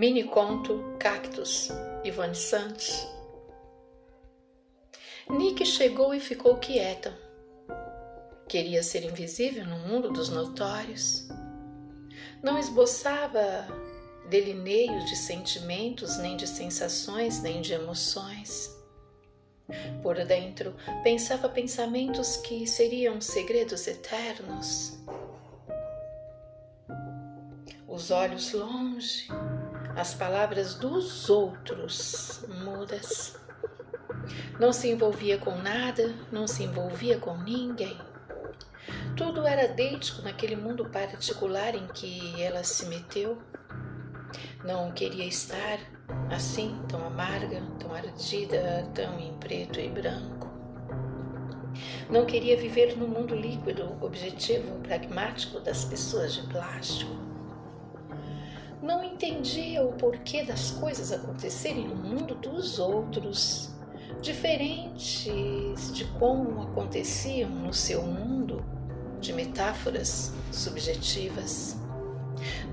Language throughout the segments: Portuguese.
Mini conto Cactus, Ivone Santos. Nick chegou e ficou quieta. Queria ser invisível no mundo dos notórios. Não esboçava delineios de sentimentos, nem de sensações, nem de emoções. Por dentro, pensava pensamentos que seriam segredos eternos. Os olhos longe, as palavras dos outros mudas. Não se envolvia com nada, não se envolvia com ninguém. Tudo era idêntico naquele mundo particular em que ela se meteu. Não queria estar assim, tão amarga, tão ardida, tão em preto e branco. Não queria viver no mundo líquido, objetivo, pragmático das pessoas de plástico. Entendia o porquê das coisas acontecerem no mundo dos outros, diferentes de como aconteciam no seu mundo, de metáforas subjetivas.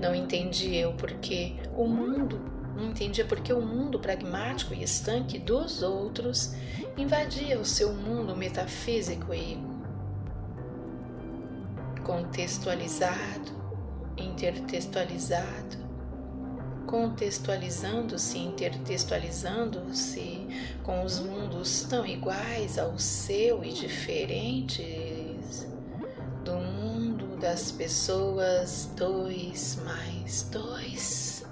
Não entendia o porquê o mundo, não entendia porque o mundo pragmático e estanque dos outros invadia o seu mundo metafísico e contextualizado, intertextualizado, contextualizando-se, intertextualizando-se com os mundos tão iguais ao seu e diferentes do mundo das pessoas dois mais dois.